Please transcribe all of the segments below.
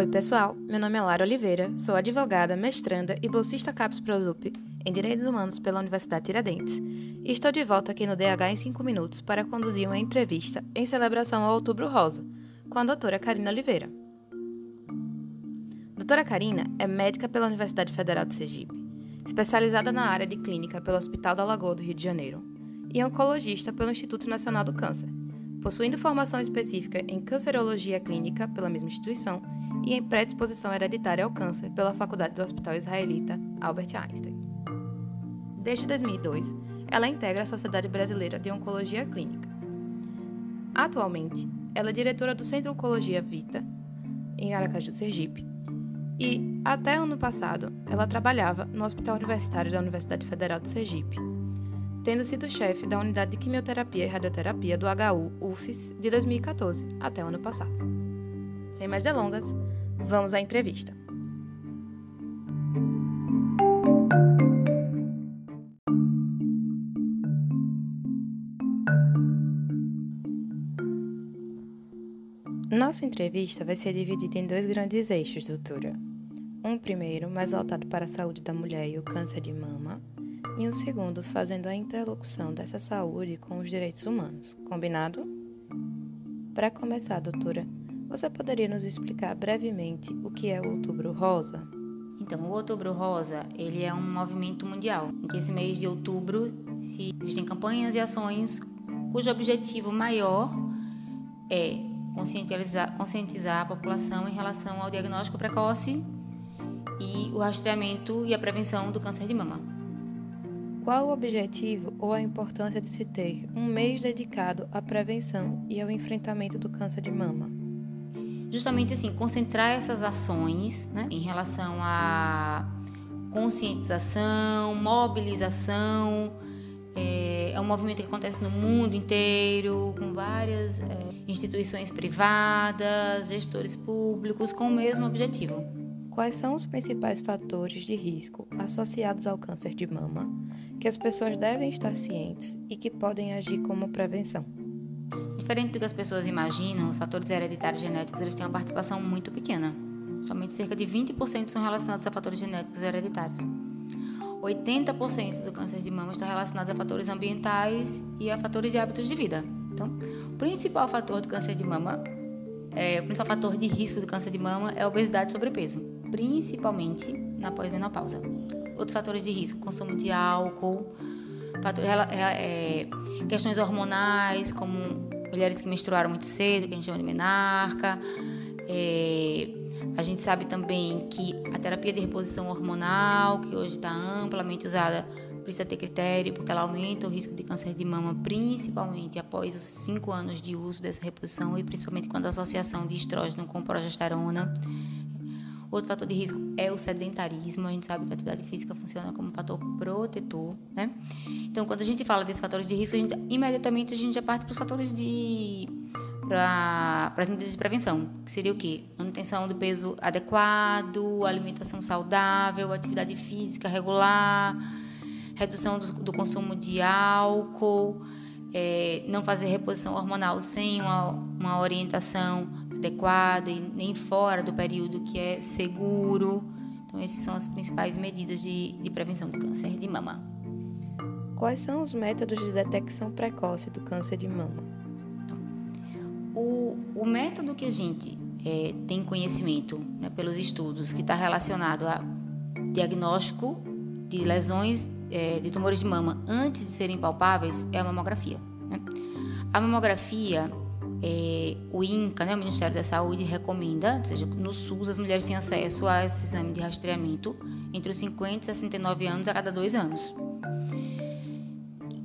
Oi, pessoal. Meu nome é Lara Oliveira, sou advogada, mestranda e bolsista CAPES Prosup em Direitos Humanos pela Universidade Tiradentes. E estou de volta aqui no DH em 5 minutos para conduzir uma entrevista em celebração ao Outubro Rosa, com a doutora Karina Oliveira. Doutora Karina é médica pela Universidade Federal de Sergipe, especializada na área de clínica pelo Hospital da Lagoa do Rio de Janeiro e oncologista pelo Instituto Nacional do Câncer, possuindo formação específica em cancerologia clínica pela mesma instituição e em predisposição hereditária ao câncer pela Faculdade do Hospital Israelita Albert Einstein. Desde 2002, ela integra a Sociedade Brasileira de Oncologia Clínica. Atualmente, ela é diretora do Centro Oncologia Vita, em Aracaju, Sergipe, e, até ano passado, ela trabalhava no Hospital Universitário da Universidade Federal de Sergipe, tendo sido chefe da unidade de quimioterapia e radioterapia do HU UFES de 2014 até o ano passado. Sem mais delongas, vamos à entrevista. Nossa entrevista vai ser dividida em dois grandes eixos, doutora. Um primeiro, mais voltado para a saúde da mulher e o câncer de mama, e um segundo, fazendo a interlocução dessa saúde com os direitos humanos. Combinado? Para começar, doutora, você poderia nos explicar brevemente o que é o Outubro Rosa? Então, o Outubro Rosa, ele é um movimento mundial, em que esse mês de outubro se existem campanhas e ações cujo objetivo maior é conscientizar, conscientizar a população em relação ao diagnóstico precoce e o rastreamento e a prevenção do câncer de mama. Qual o objetivo ou a importância de se ter um mês dedicado à prevenção e ao enfrentamento do câncer de mama? justamente assim, concentrar essas ações né, em relação à conscientização, mobilização. É, é, um movimento que acontece no mundo inteiro, com várias é, instituições privadas, gestores públicos, com o mesmo objetivo. Quais são os principais fatores de risco associados ao câncer de mama que as pessoas devem estar cientes e que podem agir como prevenção? Diferente do que as pessoas imaginam, os fatores hereditários genéticos eles têm uma participação muito pequena. Somente cerca de 20% são relacionados a fatores genéticos hereditários. 80% do câncer de mama está relacionado a fatores ambientais e a fatores de hábitos de vida. Então, o principal fator do câncer de mama, é, o principal fator de risco do câncer de mama é a obesidade e sobrepeso, principalmente na pós-menopausa. Outros fatores de risco, consumo de álcool, é, questões hormonais, como mulheres que menstruaram muito cedo, que a gente chama de menarca. É, a gente sabe também que a terapia de reposição hormonal, que hoje está amplamente usada, precisa ter critério, porque ela aumenta o risco de câncer de mama, principalmente após os cinco anos de uso dessa reposição e principalmente quando a associação de estrógeno com progesterona Outro fator de risco é o sedentarismo. A gente sabe que a atividade física funciona como um fator protetor, né? Então, quando a gente fala desses fatores de risco, a gente, imediatamente a gente já parte para os fatores de para as medidas de prevenção, que seria o quê? Manutenção do peso adequado, alimentação saudável, atividade física regular, redução do, do consumo de álcool, é, não fazer reposição hormonal sem uma, uma orientação adequada e nem fora do período que é seguro. Então, essas são as principais medidas de, de prevenção do câncer de mama. Quais são os métodos de detecção precoce do câncer de mama? O, o método que a gente é, tem conhecimento né, pelos estudos que está relacionado a diagnóstico de lesões é, de tumores de mama antes de serem palpáveis é a mamografia. Né? A mamografia é, o INCA, né, o Ministério da Saúde, recomenda, ou seja, no SUS as mulheres têm acesso a esse exame de rastreamento entre os 50 e 69 anos a cada dois anos.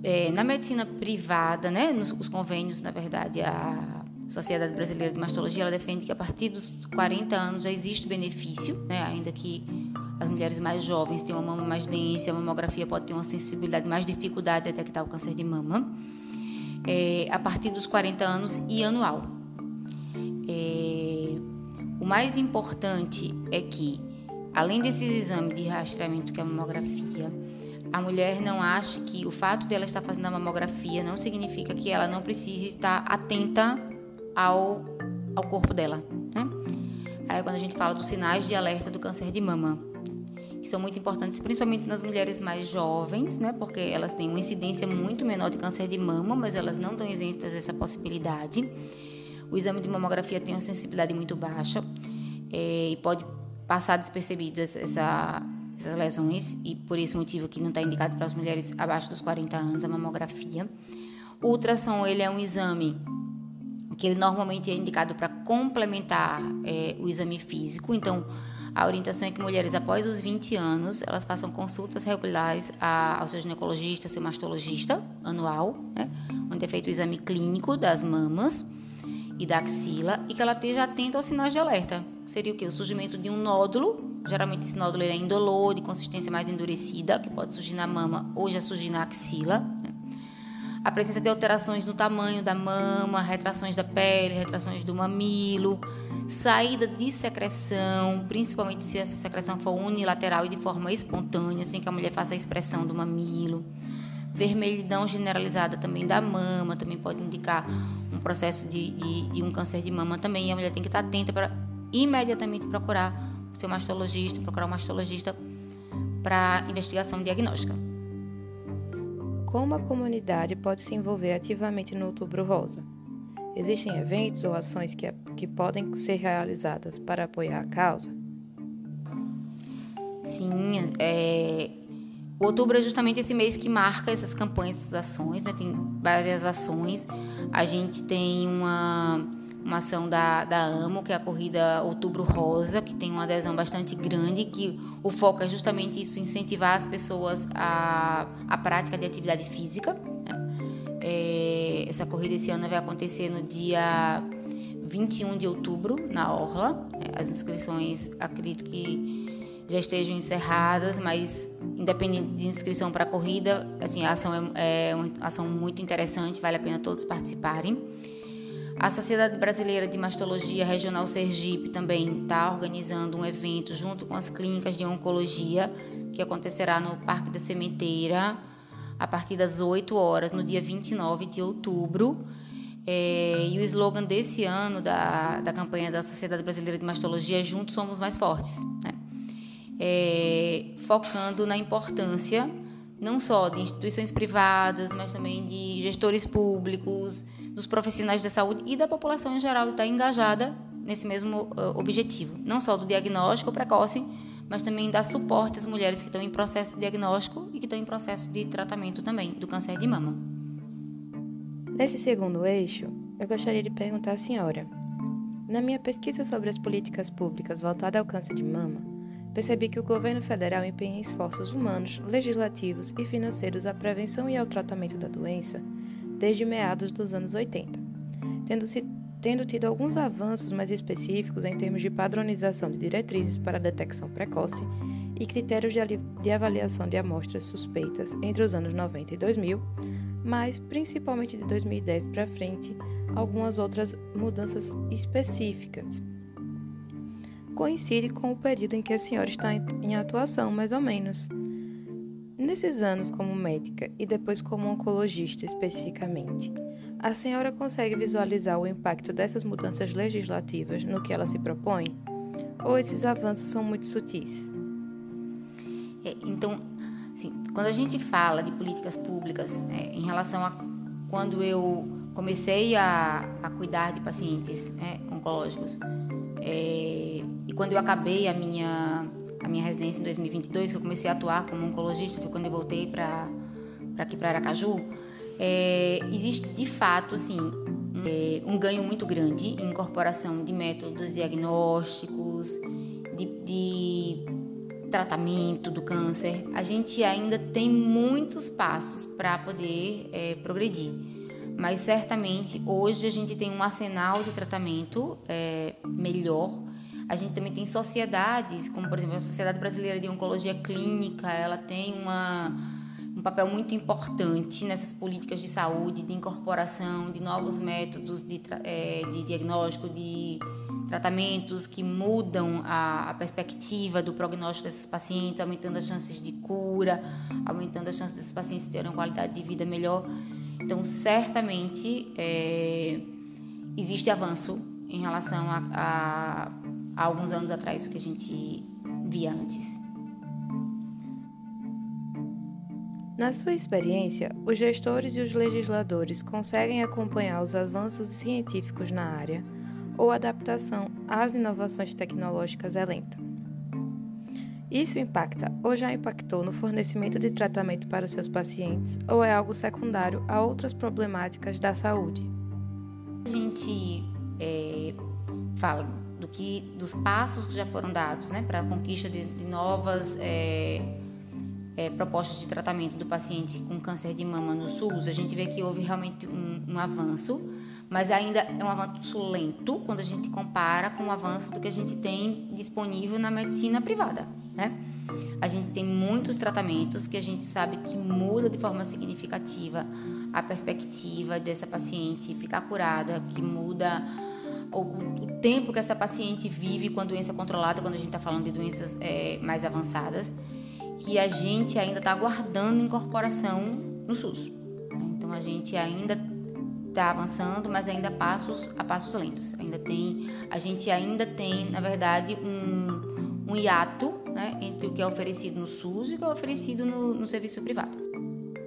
É, na medicina privada, né, nos os convênios, na verdade, a Sociedade Brasileira de Mastologia ela defende que a partir dos 40 anos já existe benefício, né, ainda que as mulheres mais jovens tenham uma mama mais densa, a mamografia pode ter uma sensibilidade, mais dificuldade de detectar o câncer de mama é, a partir dos 40 anos e anual. É, o mais importante é que, além desses exames de rastreamento que é a mamografia, a mulher não ache que o fato dela estar fazendo a mamografia não significa que ela não precise estar atenta ao, ao corpo dela. Né? Aí quando a gente fala dos sinais de alerta do câncer de mama, que são muito importantes, principalmente nas mulheres mais jovens, né? Porque elas têm uma incidência muito menor de câncer de mama, mas elas não estão isentas dessa possibilidade. O exame de mamografia tem uma sensibilidade muito baixa é, e pode passar despercebido essa, essas lesões e por esse motivo que não está indicado para as mulheres abaixo dos 40 anos a mamografia. O ultrassom ele é um exame que ele normalmente é indicado para complementar é, o exame físico. Então, a orientação é que mulheres após os 20 anos elas façam consultas regulares ao seu ginecologista, ao seu mastologista anual, né, onde é feito o exame clínico das mamas e da axila e que ela esteja atenta aos sinais de alerta. Seria o que? O surgimento de um nódulo Geralmente esse nódulo é indolor, de consistência mais endurecida, que pode surgir na mama ou já surgir na axila. A presença de alterações no tamanho da mama, retrações da pele, retrações do mamilo, saída de secreção, principalmente se essa secreção for unilateral e de forma espontânea, sem que a mulher faça a expressão do mamilo. Vermelhidão generalizada também da mama, também pode indicar um processo de, de, de um câncer de mama também. E a mulher tem que estar atenta para imediatamente procurar seu mastologista, procurar um mastologista para investigação diagnóstica. Como a comunidade pode se envolver ativamente no Outubro Rosa? Existem eventos ou ações que, que podem ser realizadas para apoiar a causa? Sim, é, o outubro é justamente esse mês que marca essas campanhas, essas ações, né? tem várias ações. A gente tem uma uma ação da, da AMO, que é a corrida Outubro Rosa, que tem uma adesão bastante grande, que o foco é justamente isso, incentivar as pessoas a, a prática de atividade física. Né? É, essa corrida esse ano vai acontecer no dia 21 de outubro, na Orla. É, as inscrições, acredito que já estejam encerradas, mas independente de inscrição para a corrida, assim, a ação é, é uma ação muito interessante, vale a pena todos participarem. A Sociedade Brasileira de Mastologia Regional Sergipe também está organizando um evento junto com as clínicas de oncologia que acontecerá no Parque da Sementeira a partir das 8 horas, no dia 29 de outubro. É, e o slogan desse ano da, da campanha da Sociedade Brasileira de Mastologia é Juntos Somos Mais Fortes, né? é, focando na importância não só de instituições privadas, mas também de gestores públicos, dos profissionais da saúde e da população em geral está engajada nesse mesmo uh, objetivo, não só do diagnóstico precoce, mas também dar suporte às mulheres que estão em processo de diagnóstico e que estão em processo de tratamento também do câncer de mama. Nesse segundo eixo, eu gostaria de perguntar à senhora. Na minha pesquisa sobre as políticas públicas voltadas ao câncer de mama, percebi que o governo federal empenha esforços humanos, legislativos e financeiros à prevenção e ao tratamento da doença desde meados dos anos 80, tendo, se, tendo tido alguns avanços mais específicos em termos de padronização de diretrizes para detecção precoce e critérios de, de avaliação de amostras suspeitas entre os anos 90 e 2000, mas principalmente de 2010 para frente, algumas outras mudanças específicas. Coincide com o período em que a senhora está em atuação, mais ou menos. Nesses anos como médica e depois como oncologista especificamente, a senhora consegue visualizar o impacto dessas mudanças legislativas no que ela se propõe? Ou esses avanços são muito sutis? É, então, assim, quando a gente fala de políticas públicas, é, em relação a quando eu comecei a, a cuidar de pacientes né, oncológicos, é, e quando eu acabei a minha a minha residência em 2022, que eu comecei a atuar como oncologista, foi quando eu voltei para aqui para Aracaju, é, existe de fato assim é, um ganho muito grande em incorporação de métodos diagnósticos, de, de tratamento do câncer. A gente ainda tem muitos passos para poder é, progredir, mas certamente hoje a gente tem um arsenal de tratamento é, melhor a gente também tem sociedades, como por exemplo a Sociedade Brasileira de Oncologia Clínica, ela tem uma, um papel muito importante nessas políticas de saúde, de incorporação de novos métodos de, é, de diagnóstico, de tratamentos que mudam a, a, perspectiva do prognóstico desses pacientes, aumentando as chances de cura, aumentando as chances desses pacientes terem uma qualidade de vida melhor. Então, certamente é, existe avanço em relação a, a, a alguns anos atrás, o que a gente via antes. Na sua experiência, os gestores e os legisladores conseguem acompanhar os avanços científicos na área ou a adaptação às inovações tecnológicas é lenta. Isso impacta ou já impactou no fornecimento de tratamento para os seus pacientes ou é algo secundário a outras problemáticas da saúde? A gente é, fala do que dos passos que já foram dados né, para a conquista de, de novas é, é, propostas de tratamento do paciente com câncer de mama no SUS, a gente vê que houve realmente um, um avanço, mas ainda é um avanço lento quando a gente compara com o avanço do que a gente tem disponível na medicina privada. Né? A gente tem muitos tratamentos que a gente sabe que muda de forma significativa a perspectiva dessa paciente ficar curada, que muda o, tempo que essa paciente vive com a doença controlada, quando a gente está falando de doenças é, mais avançadas que a gente ainda está aguardando incorporação no SUS. Então a gente ainda está avançando, mas ainda passos a passos lentos. Ainda tem, a gente ainda tem, na verdade, um, um hiato né, entre o que é oferecido no SUS e o que é oferecido no, no serviço privado.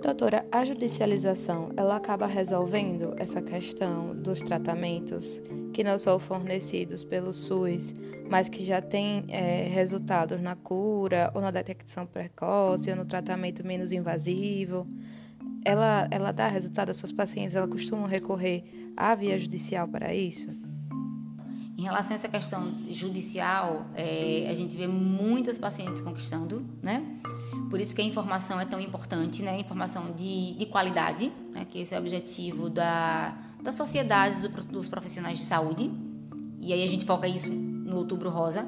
Doutora, a judicialização ela acaba resolvendo essa questão dos tratamentos que não são fornecidos pelo SUS, mas que já têm é, resultados na cura ou na detecção precoce ou no tratamento menos invasivo. Ela, ela dá resultado às suas pacientes? Ela costuma recorrer à via judicial para isso? Em relação a essa questão judicial, é, a gente vê muitas pacientes conquistando, né? Por isso que a informação é tão importante, né? Informação de, de qualidade, né? que esse é o objetivo da, das sociedades dos profissionais de saúde. E aí a gente foca isso no Outubro Rosa,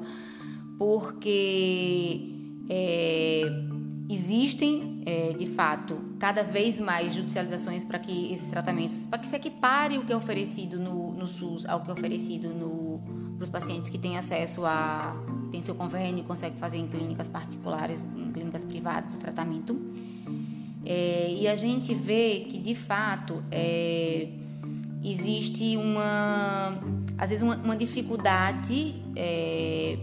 porque é, existem, é, de fato, cada vez mais judicializações para que esses tratamentos, para que se equipare o que é oferecido no, no SUS ao que é oferecido para os pacientes que têm acesso a tem seu convênio, consegue fazer em clínicas particulares, em clínicas privadas o tratamento. É, e a gente vê que, de fato, é, existe uma, às vezes, uma, uma dificuldade é,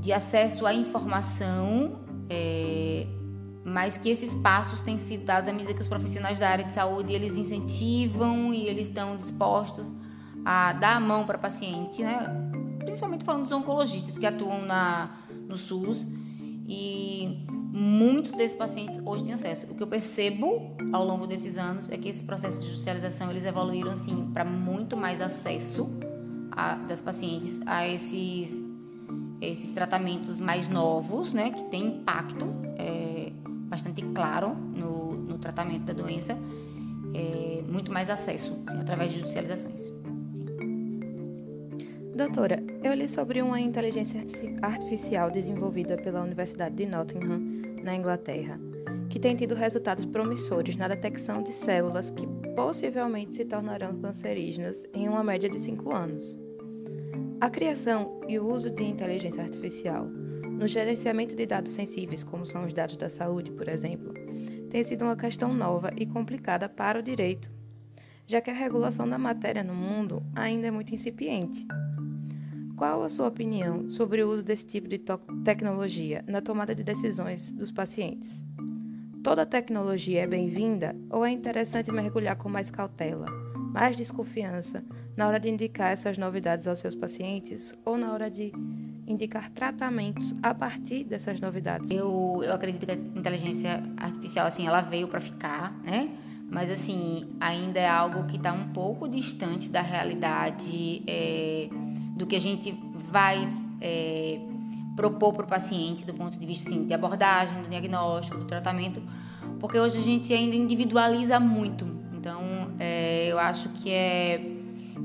de acesso à informação, é, mas que esses passos têm sido dados à medida que os profissionais da área de saúde eles incentivam e eles estão dispostos a dar a mão para o paciente, né? Principalmente falando dos oncologistas que atuam na, no SUS e muitos desses pacientes hoje têm acesso. O que eu percebo ao longo desses anos é que esse processo de judicialização eles evoluíram assim para muito mais acesso a, das pacientes a esses esses tratamentos mais novos, né, que têm impacto é, bastante claro no, no tratamento da doença, é, muito mais acesso assim, através de judicializações. Doutora, eu li sobre uma inteligência artificial desenvolvida pela Universidade de Nottingham, na Inglaterra, que tem tido resultados promissores na detecção de células que possivelmente se tornarão cancerígenas em uma média de 5 anos. A criação e o uso de inteligência artificial no gerenciamento de dados sensíveis, como são os dados da saúde, por exemplo, tem sido uma questão nova e complicada para o direito, já que a regulação da matéria no mundo ainda é muito incipiente. Qual a sua opinião sobre o uso desse tipo de tecnologia na tomada de decisões dos pacientes? Toda tecnologia é bem-vinda ou é interessante mergulhar com mais cautela, mais desconfiança na hora de indicar essas novidades aos seus pacientes ou na hora de indicar tratamentos a partir dessas novidades? Eu, eu acredito que a inteligência artificial assim ela veio para ficar, né? Mas assim ainda é algo que está um pouco distante da realidade. É do que a gente vai é, propor para o paciente do ponto de vista assim, de abordagem, do diagnóstico, do tratamento, porque hoje a gente ainda individualiza muito. Então, é, eu acho que é,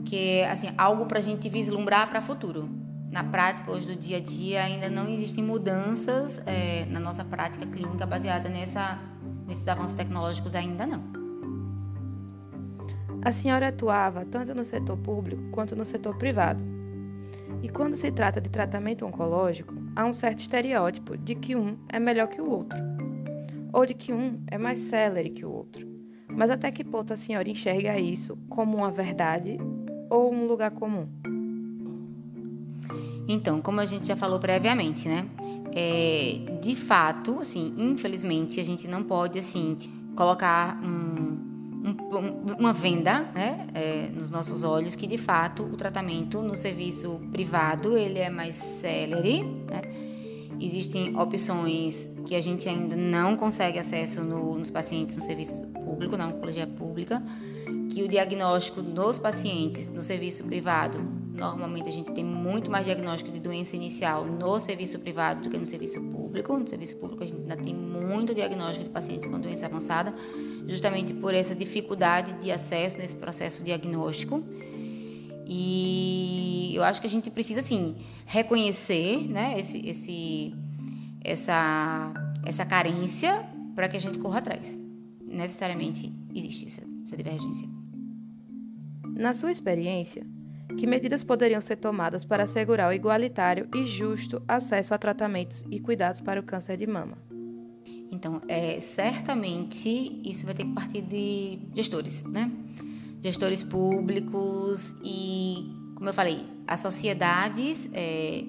que é assim, algo para a gente vislumbrar para o futuro. Na prática, hoje do dia a dia, ainda não existem mudanças é, na nossa prática clínica baseada nessa, nesses avanços tecnológicos ainda não. A senhora atuava tanto no setor público quanto no setor privado. E quando se trata de tratamento oncológico, há um certo estereótipo de que um é melhor que o outro, ou de que um é mais célere que o outro. Mas até que ponto a senhora enxerga isso como uma verdade ou um lugar comum? Então, como a gente já falou previamente, né? É, de fato, assim, infelizmente, a gente não pode assim colocar um, uma venda né, é, nos nossos olhos que de fato o tratamento no serviço privado ele é mais célere. Né? Existem opções que a gente ainda não consegue acesso no, nos pacientes no serviço público, na oncologia pública, que o diagnóstico dos pacientes no serviço privado Normalmente a gente tem muito mais diagnóstico de doença inicial no serviço privado do que no serviço público. No serviço público a gente ainda tem muito diagnóstico de paciente com doença avançada, justamente por essa dificuldade de acesso nesse processo diagnóstico. E eu acho que a gente precisa sim reconhecer, né, esse, esse, essa, essa carência para que a gente corra atrás. Necessariamente existe essa, essa divergência. Na sua experiência, que medidas poderiam ser tomadas para assegurar o igualitário e justo acesso a tratamentos e cuidados para o câncer de mama? Então, é, certamente isso vai ter que partir de gestores, né? Gestores públicos e, como eu falei, as sociedades, é,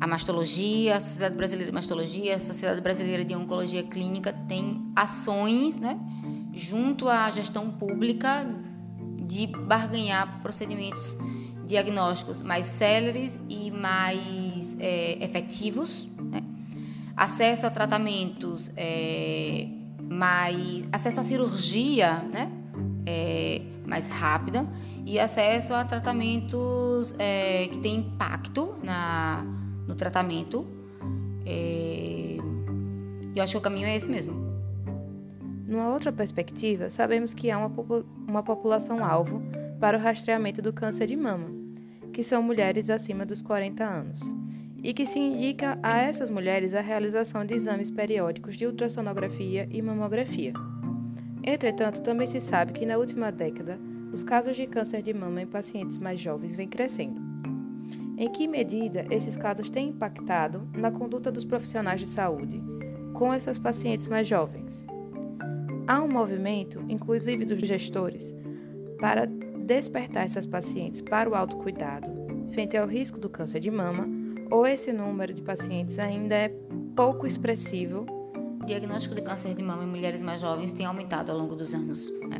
a mastologia, a Sociedade Brasileira de Mastologia, a Sociedade Brasileira de Oncologia Clínica tem ações, né? Junto à gestão pública de barganhar procedimentos diagnósticos mais céleres e mais é, efetivos, né? acesso a tratamentos é, mais, acesso à cirurgia, né? É, mais rápida e acesso a tratamentos é, que têm impacto na, no tratamento. É, eu acho que o caminho é esse mesmo. Numa outra perspectiva, sabemos que há uma, uma população-alvo para o rastreamento do câncer de mama, que são mulheres acima dos 40 anos, e que se indica a essas mulheres a realização de exames periódicos de ultrassonografia e mamografia. Entretanto, também se sabe que na última década, os casos de câncer de mama em pacientes mais jovens vêm crescendo. Em que medida esses casos têm impactado na conduta dos profissionais de saúde com essas pacientes mais jovens? Há um movimento, inclusive dos gestores, para despertar essas pacientes para o autocuidado, frente ao risco do câncer de mama, ou esse número de pacientes ainda é pouco expressivo. O diagnóstico de câncer de mama em mulheres mais jovens tem aumentado ao longo dos anos. Né?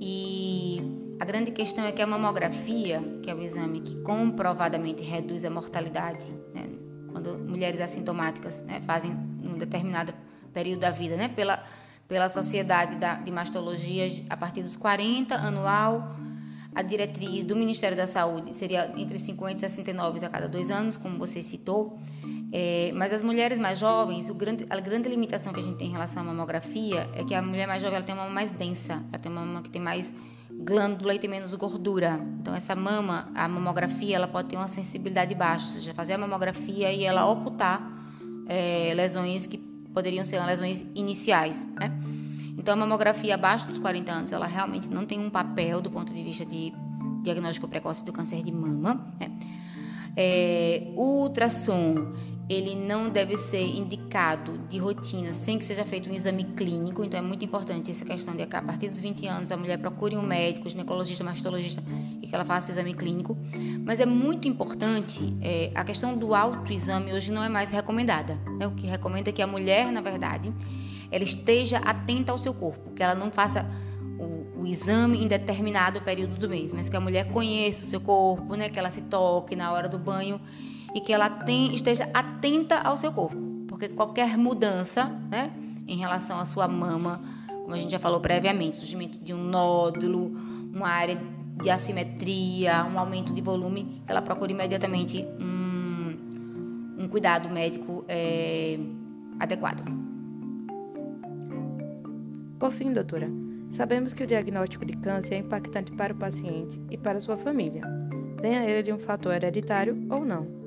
E a grande questão é que a mamografia, que é o exame que comprovadamente reduz a mortalidade, né? quando mulheres assintomáticas né, fazem um determinado período da vida, né, pela pela Sociedade de Mastologia a partir dos 40 anual. A diretriz do Ministério da Saúde seria entre 50 e 69 a cada dois anos, como você citou. É, mas as mulheres mais jovens, grande, a grande limitação que a gente tem em relação à mamografia é que a mulher mais jovem ela tem uma mama mais densa, ela tem uma mama que tem mais glândula e tem menos gordura. Então essa mama, a mamografia, ela pode ter uma sensibilidade baixa, ou seja, fazer a mamografia e ela ocultar é, lesões que poderiam ser lesões iniciais, né? Então, a mamografia abaixo dos 40 anos, ela realmente não tem um papel do ponto de vista de diagnóstico precoce do câncer de mama. Né? É, o ultrassom ele não deve ser indicado de rotina sem que seja feito um exame clínico. Então é muito importante essa questão de a partir dos 20 anos a mulher procure um médico, ginecologista, mastologista e que ela faça o exame clínico. Mas é muito importante é, a questão do autoexame hoje não é mais recomendada. Né? O que recomenda é que a mulher, na verdade, ela esteja atenta ao seu corpo, que ela não faça o, o, exame em determinado período do mês, mas que a mulher conheça o seu corpo, né? Que ela se toque na hora do banho e que ela tem, esteja atenta ao seu corpo, porque qualquer mudança, né, em relação à sua mama, como a gente já falou previamente, surgimento de um nódulo, uma área de assimetria, um aumento de volume, ela procura imediatamente um, um cuidado médico é, adequado. Por fim, doutora, sabemos que o diagnóstico de câncer é impactante para o paciente e para sua família, venha ele de um fator hereditário ou não.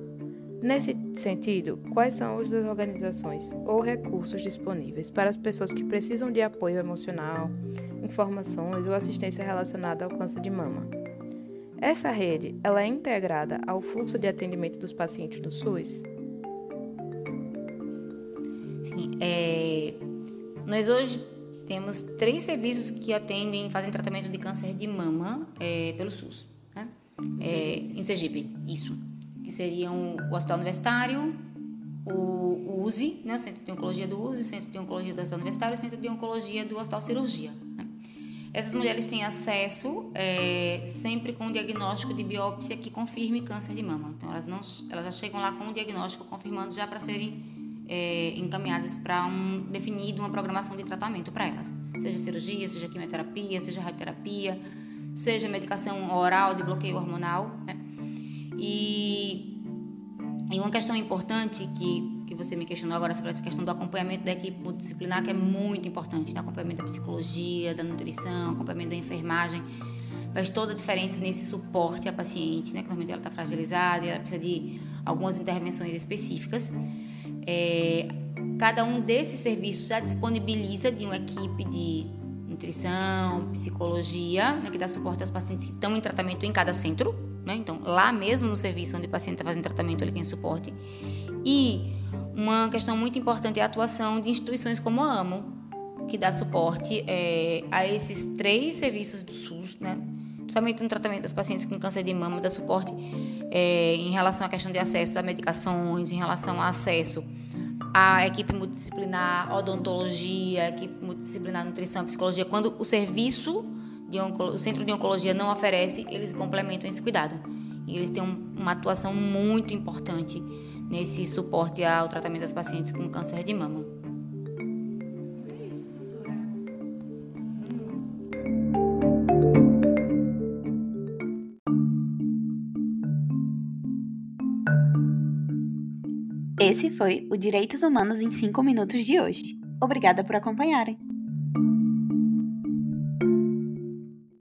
Nesse sentido, quais são as organizações ou recursos disponíveis para as pessoas que precisam de apoio emocional, informações ou assistência relacionada ao câncer de mama? Essa rede, ela é integrada ao fluxo de atendimento dos pacientes do SUS? Sim, é... nós hoje temos três serviços que atendem, fazem tratamento de câncer de mama é, pelo SUS, né? é, em Sergipe, isso que seriam o Hospital Universitário, o, USE, né, o Centro de Oncologia do USE, o Centro de Oncologia do Hospital Universitário e o Centro de Oncologia do Hospital Cirurgia. Né? Essas mulheres têm acesso é, sempre com um diagnóstico de biópsia que confirme câncer de mama. Então, elas, não, elas já chegam lá com um diagnóstico confirmando já para serem é, encaminhadas para um definido uma programação de tratamento para elas, seja cirurgia, seja quimioterapia, seja radioterapia, seja medicação oral de bloqueio hormonal. Né? E, e uma questão importante que, que você me questionou agora sobre essa questão do acompanhamento da equipe multidisciplinar, que é muito importante, né? acompanhamento da psicologia, da nutrição, acompanhamento da enfermagem, faz toda a diferença nesse suporte à paciente, né? que normalmente ela está fragilizada e ela precisa de algumas intervenções específicas. É, cada um desses serviços já disponibiliza de uma equipe de nutrição, psicologia, né, que dá suporte aos pacientes que estão em tratamento em cada centro, né? Então, lá mesmo no serviço onde o paciente está fazendo tratamento, ele tem suporte. E uma questão muito importante é a atuação de instituições como a AMO, que dá suporte é, a esses três serviços do SUS, né? principalmente no tratamento das pacientes com câncer de mama, dá suporte é, em relação à questão de acesso a medicações, em relação a acesso à equipe multidisciplinar, odontologia, equipe multidisciplinar, nutrição, psicologia, quando o serviço o centro de oncologia não oferece, eles complementam esse cuidado. E eles têm um, uma atuação muito importante nesse suporte ao tratamento das pacientes com câncer de mama. Esse foi o Direitos Humanos em 5 Minutos de hoje. Obrigada por acompanharem.